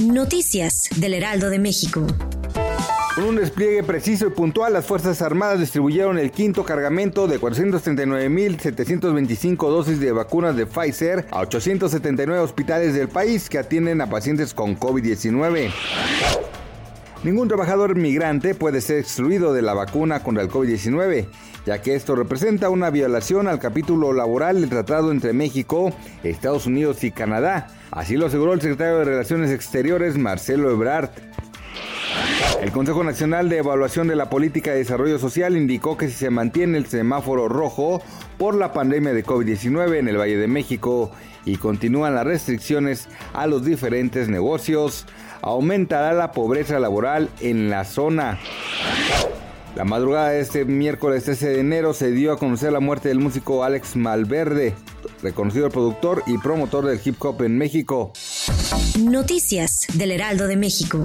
Noticias del Heraldo de México. Con un despliegue preciso y puntual, las Fuerzas Armadas distribuyeron el quinto cargamento de 439.725 dosis de vacunas de Pfizer a 879 hospitales del país que atienden a pacientes con COVID-19. Ningún trabajador migrante puede ser excluido de la vacuna contra el COVID-19, ya que esto representa una violación al capítulo laboral del tratado entre México, Estados Unidos y Canadá. Así lo aseguró el secretario de Relaciones Exteriores, Marcelo Ebrard. El Consejo Nacional de Evaluación de la Política de Desarrollo Social indicó que si se mantiene el semáforo rojo por la pandemia de COVID-19 en el Valle de México y continúan las restricciones a los diferentes negocios, aumentará la pobreza laboral en la zona. La madrugada de este miércoles 13 de enero se dio a conocer la muerte del músico Alex Malverde, reconocido productor y promotor del hip hop en México. Noticias del Heraldo de México.